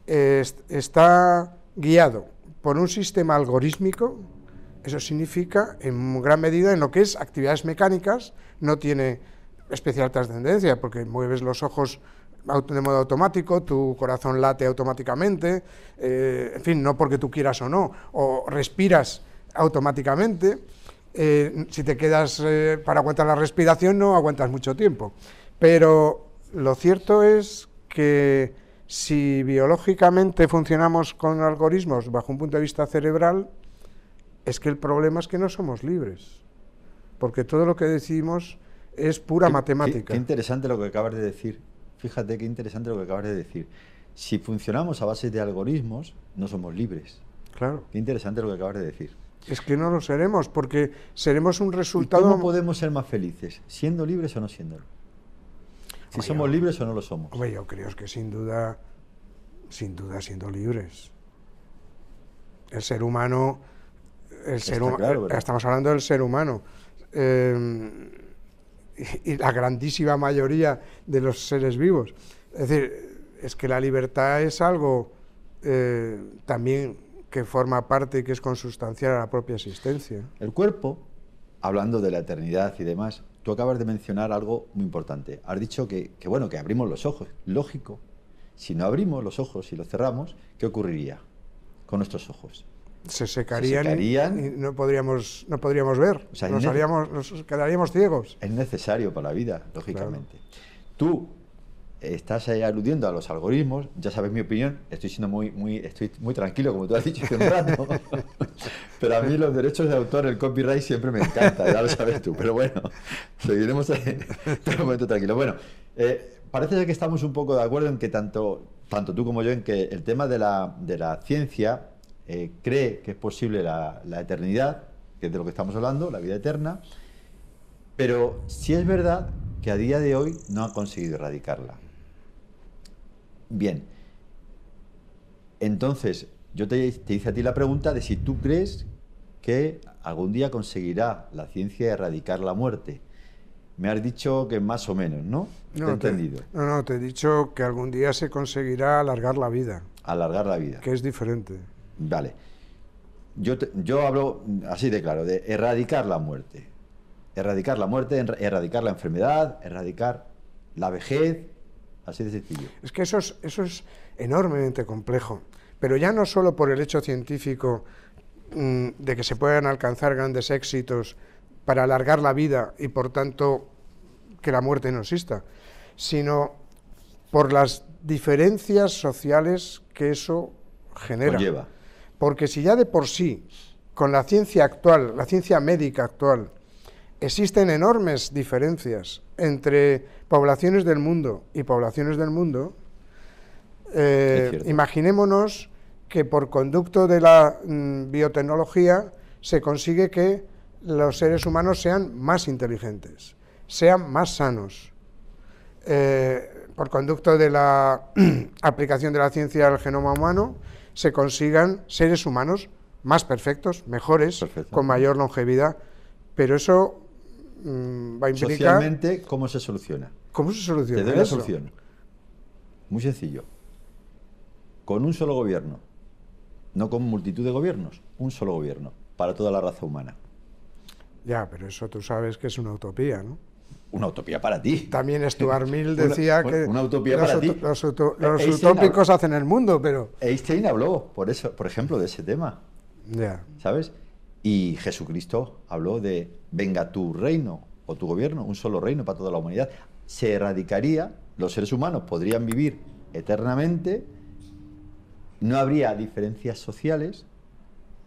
está guiado por un sistema algorítmico, eso significa en gran medida en lo que es actividades mecánicas, no tiene especial trascendencia, porque mueves los ojos de modo automático, tu corazón late automáticamente, eh, en fin, no porque tú quieras o no, o respiras automáticamente. Eh, si te quedas eh, para aguantar la respiración, no aguantas mucho tiempo. Pero lo cierto es que si biológicamente funcionamos con algoritmos bajo un punto de vista cerebral, es que el problema es que no somos libres, porque todo lo que decimos es pura matemática. Qué, interesante lo que acabas de decir. Fíjate qué interesante lo que acabas de decir. Si funcionamos a base de algoritmos, no somos libres. Claro. Qué interesante lo que acabas de decir. Es que no lo seremos, porque seremos un resultado. ¿Cómo podemos ser más felices? ¿Siendo libres o no siéndolo? Si somos libres o no lo somos. Hombre, yo creo que sin duda, sin duda siendo libres. El ser humano, el ser humano, estamos hablando del ser humano. Eh, y, la grandísima mayoría de los seres vivos. Es decir, es que la libertad es algo eh, también que forma parte y que es consustancial a la propia existencia. El cuerpo, hablando de la eternidad y demás, tú acabas de mencionar algo muy importante. Has dicho que, que, bueno, que abrimos los ojos. Lógico. Si no abrimos los ojos y los cerramos, ¿qué ocurriría con nuestros ojos? se secarían, y no podríamos, no podríamos ver, nos, haríamos, nos, quedaríamos ciegos. Es necesario para la vida, lógicamente. Tú estás aludiendo a los algoritmos, ya sabes mi opinión, estoy siendo muy, muy, estoy muy tranquilo, como tú has dicho rato, pero a mí los derechos de autor, el copyright siempre me encanta, ya lo sabes tú, pero bueno, seguiremos en un momento tranquilo. Bueno, eh, parece ser que estamos un poco de acuerdo en que tanto, tanto tú como yo, en que el tema de la, de la ciencia eh, cree que es posible la, eternidad, que es de lo que estamos hablando, la vida eterna, pero sí es verdad que a día de hoy no ha conseguido erradicarla. Bien, entonces yo te, te hice a ti la pregunta de si tú crees que algún día conseguirá la ciencia erradicar la muerte. Me has dicho que más o menos, ¿no? No, te he entendido. no, no, te he dicho que algún día se conseguirá alargar la vida. Alargar la vida. Que es diferente. Vale. Yo, yo hablo así de claro, de erradicar la muerte. Erradicar la muerte, erradicar la enfermedad, erradicar la vejez, así de sencillo. Es que eso es, eso es enormemente complejo, pero ya no solo por el hecho científico mm, de que se puedan alcanzar grandes éxitos para alargar la vida y por tanto que la muerte no exista, sino por las diferencias sociales que eso genera. Conlleva. Porque si ya de por sí, con la ciencia actual, la ciencia médica actual, existen enormes diferencias entre poblaciones del mundo y poblaciones del mundo, eh, imaginémonos que por conducto de la mm, biotecnología se consigue que los seres humanos sean más inteligentes, sean más sanos. Eh, por conducto de la aplicación de la ciencia al genoma humano, se consigan seres humanos más perfectos, mejores, con mayor longevidad. Pero eso mm, va a implicar... Socialmente, ¿cómo se soluciona? ¿Cómo se soluciona Te doy la solución. Muy sencillo. Con un solo gobierno, no con multitud de gobiernos, un solo gobierno, para toda la raza humana. Ya, pero eso tú sabes que es una utopía, ¿no? una utopía para ti. También Stuart Mill decía que una utopía los, para ti. los, utópicos hacen el mundo, pero Einstein habló, por eso, por ejemplo, de ese tema. Ya. ¿Sabes? Y Jesucristo habló de venga tu reino o tu gobierno, un solo reino para toda la humanidad. Se erradicaría, los seres humanos podrían vivir eternamente, no habría diferencias sociales,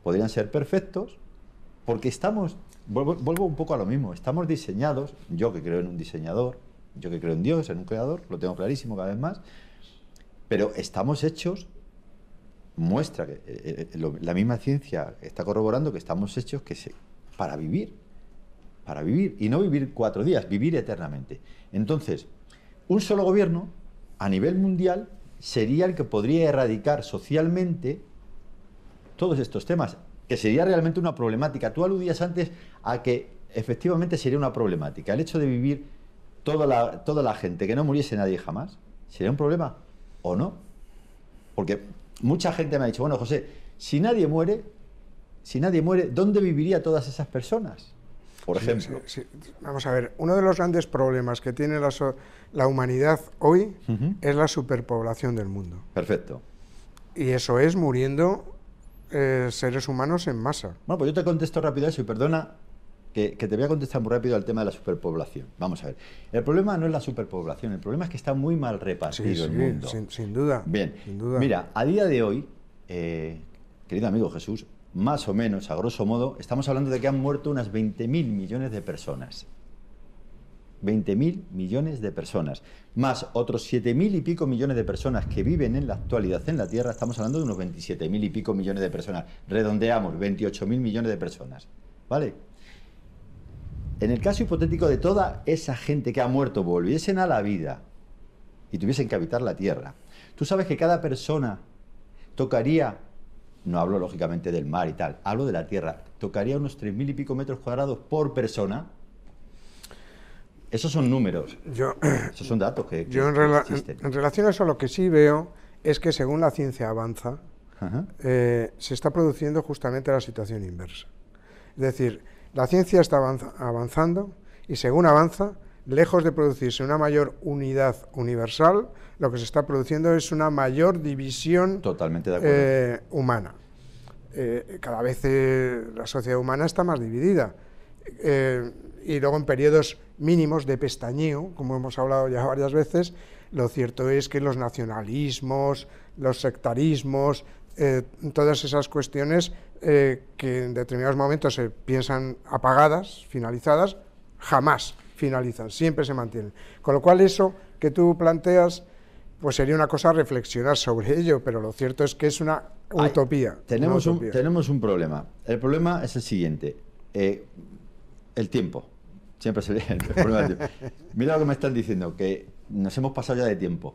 podrían ser perfectos, porque estamos vuelvo, un poco a lo mismo. Estamos diseñados, yo que creo en un diseñador, yo que creo en Dios, en un creador, lo tengo clarísimo cada vez más, pero estamos hechos, muestra que eh, eh, la misma ciencia está corroborando que estamos hechos que se, para vivir, para vivir, y no vivir cuatro días, vivir eternamente. Entonces, un solo gobierno a nivel mundial sería el que podría erradicar socialmente todos estos temas que sería realmente una problemática. Tú aludías antes a que efectivamente sería una problemática. El hecho de vivir toda la, toda la gente, que no muriese nadie jamás, ¿sería un problema o no? Porque mucha gente me ha dicho, bueno, José, si nadie muere, si nadie muere, ¿dónde viviría todas esas personas? Por ejemplo. Sí, sí. Vamos a ver, uno de los grandes problemas que tiene la, so- la humanidad hoy es la superpoblación del mundo. Perfecto. Y eso es muriendo eh, seres humanos en masa. Bueno, pues yo te contesto rápido eso y perdona que, que te voy a contestar muy rápido al tema de la superpoblación. Vamos a ver. El problema no es la superpoblación, el problema es que está muy mal repartido Sí, el mundo. sin, sin duda. Bien, sin duda. mira, a día de hoy, eh, querido amigo Jesús, más o menos, a grosso modo, estamos hablando de que han muerto unas 20.000 millones de personas. 20.000 millones de personas, más otros 7.000 y pico millones de personas que viven en la actualidad en la Tierra, estamos hablando de unos 27.000 y pico millones de personas. Redondeamos, 28.000 millones de personas. ¿Vale? En el caso hipotético de toda esa gente que ha muerto volviesen a la vida y tuviesen que habitar la Tierra, tú sabes que cada persona tocaría, no hablo lógicamente del mar y tal, hablo de la Tierra, tocaría unos 3.000 y pico metros cuadrados por persona. Esos son números, Yo, esos son datos que, que- yo en, rela- existen. en relación a eso lo que sí veo es que según la ciencia avanza, eh, se está produciendo justamente la situación inversa. Es decir, la ciencia está avanza- avanzando y según avanza, lejos de producirse una mayor unidad universal, lo que se está produciendo es una mayor división Totalmente de acuerdo. eh, humana. Eh, cada vez eh, la sociedad humana está más dividida. Y luego en periodos mínimos de pestañeo, como hemos hablado ya varias veces, lo cierto es que los nacionalismos, los sectarismos, eh, todas esas cuestiones eh, que en determinados momentos se piensan apagadas, finalizadas, jamás finalizan, siempre se mantienen. Con lo cual eso que tú planteas, pues sería una cosa reflexionar sobre ello, pero lo cierto es que es una Ay, utopía. Tenemos, una un, tenemos un problema. El problema es el siguiente. eh, el tiempo. Siempre se el problema del tiempo. Mira lo que me están diciendo, que nos hemos pasado ya de tiempo.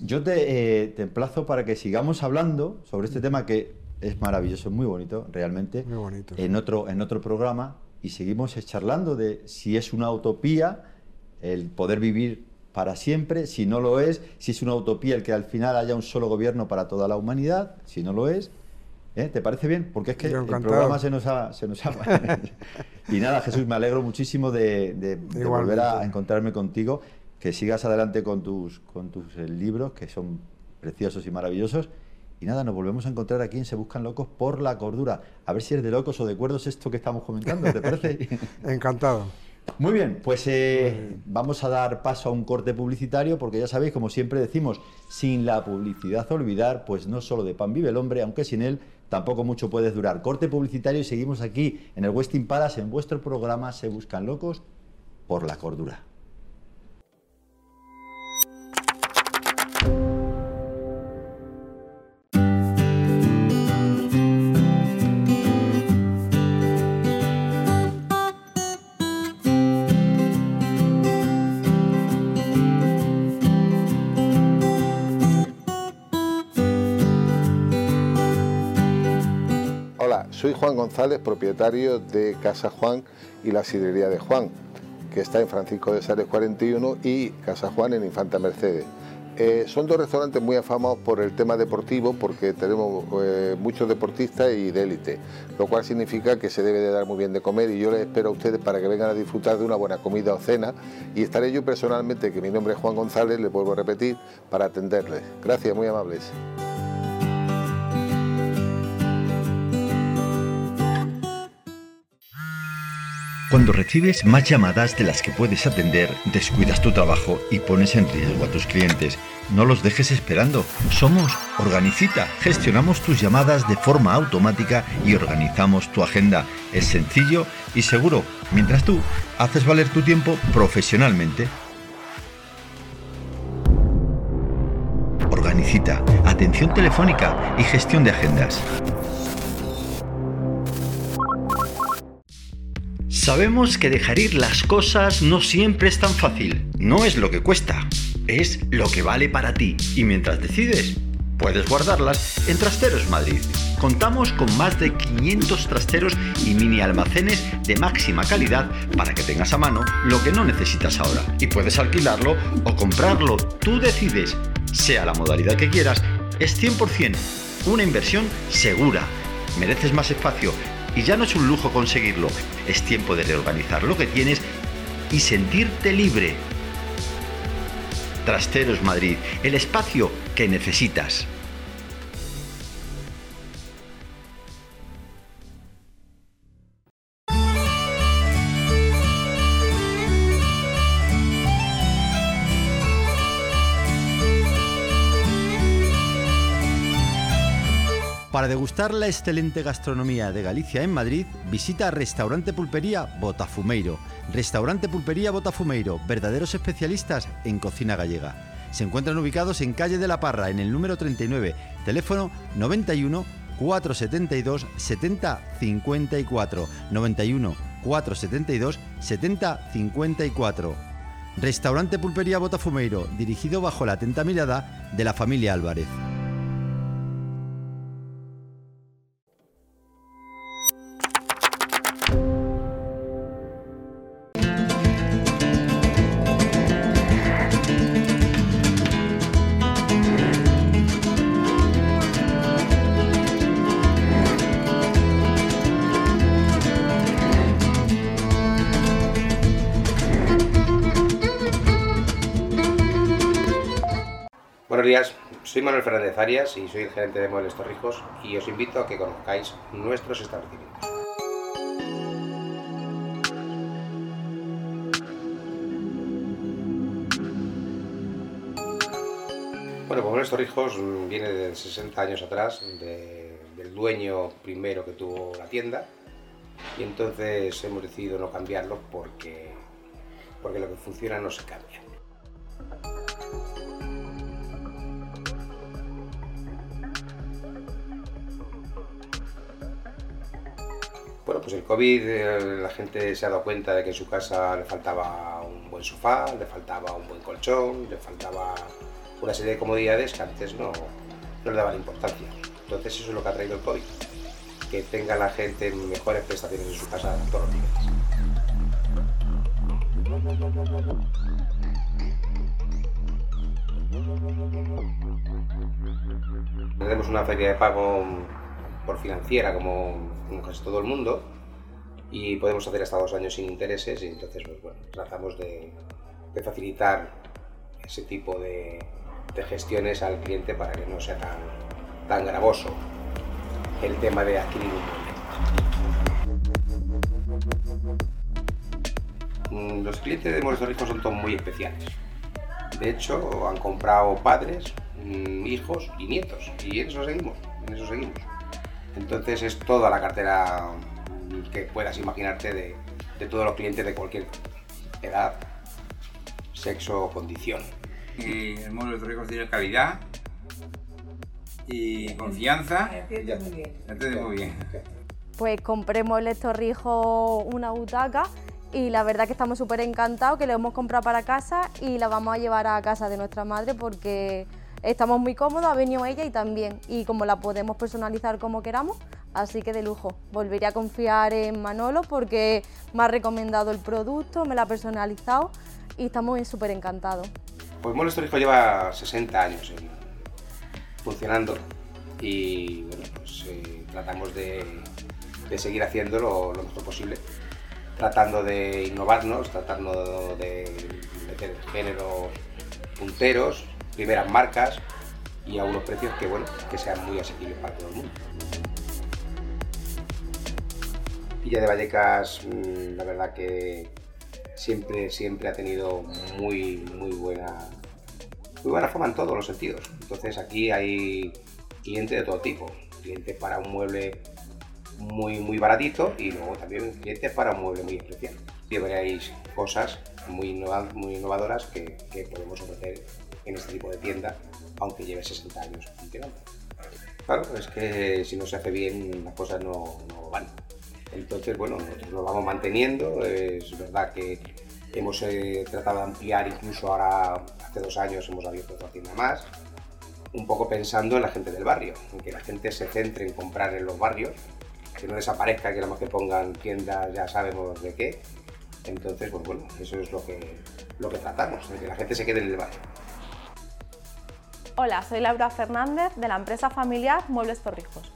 Yo te, eh, te emplazo para que sigamos hablando sobre este tema que es maravilloso, muy bonito, realmente, Muy bonito, en, otro, en otro programa y seguimos charlando de si es una utopía el poder vivir para siempre, si no lo es, si es una utopía el que al final haya un solo gobierno para toda la humanidad, si no lo es. ¿eh? ¿Te parece bien? Porque es que el programa se nos ha... Se nos ha... y nada, Jesús, me alegro muchísimo de, de- de volver a encontrarme contigo, que sigas adelante con tus, con tus eh, libros, que son preciosos y maravillosos. Y nada, nos volvemos a encontrar aquí en Se Buscan Locos por la Cordura. A ver si es de locos o de cuerdos esto que estamos comentando, ¿te parece? Encantado. Muy bien, pues eh, vamos a dar paso a un corte publicitario porque ya sabéis, como siempre decimos, sin la publicidad olvidar, pues no solo de pan vive el hombre, aunque sin él tampoco mucho puedes durar. Corte publicitario y seguimos aquí en el Westin Palace, en vuestro programa Se Buscan Locos por la Cordura. Juan González, propietario de Casa Juan y la sidrería de Juan, que está en Francisco de Sales 41 y Casa Juan en Infanta Mercedes. Eh, son dos restaurantes muy afamados por el tema deportivo porque tenemos eh, muchos deportistas y de élite, lo cual significa que se debe de dar muy bien de comer y yo les espero a ustedes para que vengan a disfrutar de una buena comida o cena y estaré yo personalmente, que mi nombre es Juan González, les vuelvo a repetir, para atenderles. Gracias, muy amables. Cuando recibes más llamadas de las que puedes atender, descuidas tu trabajo y pones en riesgo a tus clientes. No los dejes esperando. Somos Organicita. Gestionamos tus llamadas de forma automática y organizamos tu agenda. Es sencillo y seguro, mientras tú haces valer tu tiempo profesionalmente. Organicita. Atención telefónica y gestión de agendas. Sabemos que dejar ir las cosas no siempre es tan fácil. No es lo que cuesta, es lo que vale para ti. Y mientras decides, Puedes guardarlas en Trasteros Madrid. Contamos con más de 500 trasteros y mini almacenes de máxima calidad para que tengas a mano lo que no necesitas ahora. Y puedes alquilarlo o comprarlo. Tú decides. Sea la modalidad que quieras, es 100% una inversión segura. Mereces más espacio y ya no es un lujo conseguirlo. Es tiempo de reorganizar lo que tienes y sentirte libre. Trasteros Madrid, el espacio que necesitas. Para degustar la excelente gastronomía de Galicia en Madrid, visita Restaurante Pulpería Botafumeiro. Restaurante Pulpería Botafumeiro, verdaderos especialistas en cocina gallega. Se encuentran ubicados en calle de la Parra, en el número 39, teléfono 91 472 70 54 91 472 70 54. Restaurante Pulpería Botafumeiro, dirigido bajo la atenta mirada de la familia Álvarez. Días, soy Manuel Fernández Arias y soy el gerente de Muebles Torrijos y os invito a que conozcáis nuestros establecimientos. Bueno, pues Muebles Torrijos viene de 60 años atrás, de- del dueño primero que tuvo la tienda y entonces hemos decidido no cambiarlo porque, porque lo que funciona no se cambia. Bueno, pues el COVID, eh, la gente se ha dado cuenta de que en su casa le faltaba un buen sofá, le faltaba un buen colchón, le faltaba una serie de comodidades que antes no, no le daban importancia. Entonces eso es lo que ha traído el COVID, que tenga la gente mejores prestaciones en su casa todos los niveles. Tenemos una feria de pago por financiera como, casi todo el mundo y podemos hacer hasta dos años sin intereses y entonces pues, bueno, tratamos de, facilitar ese tipo de, gestiones al cliente para que no sea tan, tan gravoso el tema de adquirir un. Mm, Los clientes de Muebles Ricos son todos muy especiales. De hecho, han comprado padres, mm, hijos y nietos. Y en eso seguimos, en eso seguimos. Entonces es toda la cartera que puedas imaginarte de, de todos los clientes de cualquier edad, sexo o condición. Y el módulo de Torrijos tiene calidad y confianza. Entiende muy bien. Entiende muy bien. Pues compré Muebles Torrijos una butaca y la verdad que estamos súper encantados, que lo hemos comprado para casa y la vamos a llevar a casa de nuestra madre porque estamos muy cómodos, ha venido ella y también, y como la podemos personalizar como queramos, así que de lujo. Volveré a confiar en Manolo porque me ha recomendado el producto, me lo ha personalizado y estamos súper encantados. Pues Muebles Torrijos lleva 60 años funcionando y bueno, pues eh, tratamos de, de seguir haciéndolo lo mejor posible, tratando de innovarnos, tratando de meter géneros punteros, primeras marcas y a unos precios que bueno, que sean muy asequibles para todo el mundo. Villa de Vallecas, mm, la verdad que siempre, siempre ha tenido muy, muy buena, muy buena fama en todos los sentidos. Entonces aquí hay clientes de todo tipo, clientes para un mueble muy, muy baratito y luego también clientes para un mueble muy especial. Y veréis cosas muy, innova- muy innovadoras que podemos ofrecer en este tipo de tienda, aunque lleve 60 años funcionando. Claro, es que si no se hace bien las cosas no, van. Entonces, bueno, nosotros lo vamos manteniendo. Es verdad que hemos eh, tratado de ampliar, incluso ahora, hace dos años, hemos abierto otra tienda más. un poco pensando en la gente del barrio, en que la gente se centre en comprar en los barrios, que no desaparezca, que nada más que pongan tiendas ya sabemos de qué. Entonces, pues bueno, eso es lo que, lo que tratamos, de que la gente se quede en el barrio. Hola, soy Laura Fernández de la empresa familiar Muebles Torrijos.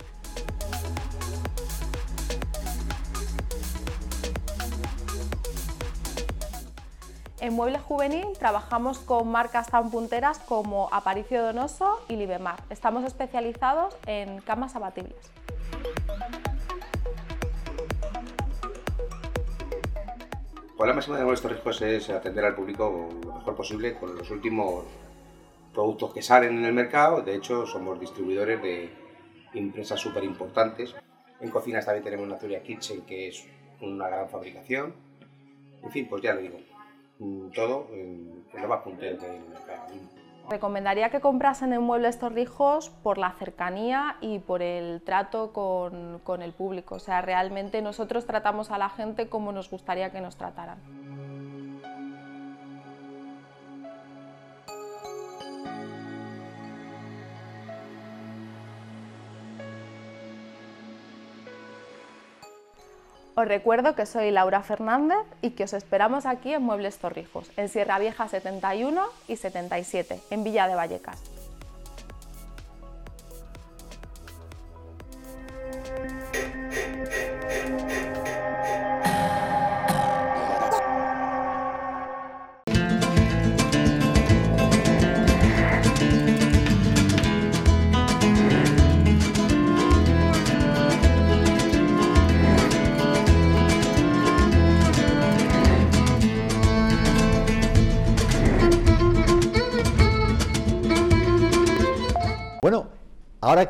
En Muebles Juvenil trabajamos con marcas tan punteras como Aparicio Donoso y Libemar. Estamos especializados en camas abatibles. Pues la máxima de nuestros riesgos es atender al público lo mejor posible con los últimos productos que salen en el mercado. De hecho, somos distribuidores de empresas súper importantes. En cocinas también tenemos Naturia Kitchen, que es una gran fabricación. En fin, pues ya le digo, mm, todo en, lo más puntero que hay en el mercado. Recomendaría que comprasen en Muebles Torrijos por la cercanía y por el trato con, con el público. O sea, realmente nosotros tratamos a la gente como nos gustaría que nos trataran. Os recuerdo que soy Laura Fernández y que os esperamos aquí en Muebles Torrijos, en Sierra Vieja 71 y 77, en Villa de Vallecas.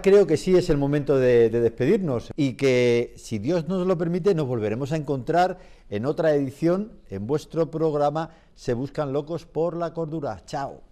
creo que sí es el momento de, despedirnos y que, si Dios nos lo permite, nos volveremos a encontrar en otra edición en vuestro programa Se Buscan Locos por la Cordura. Chao.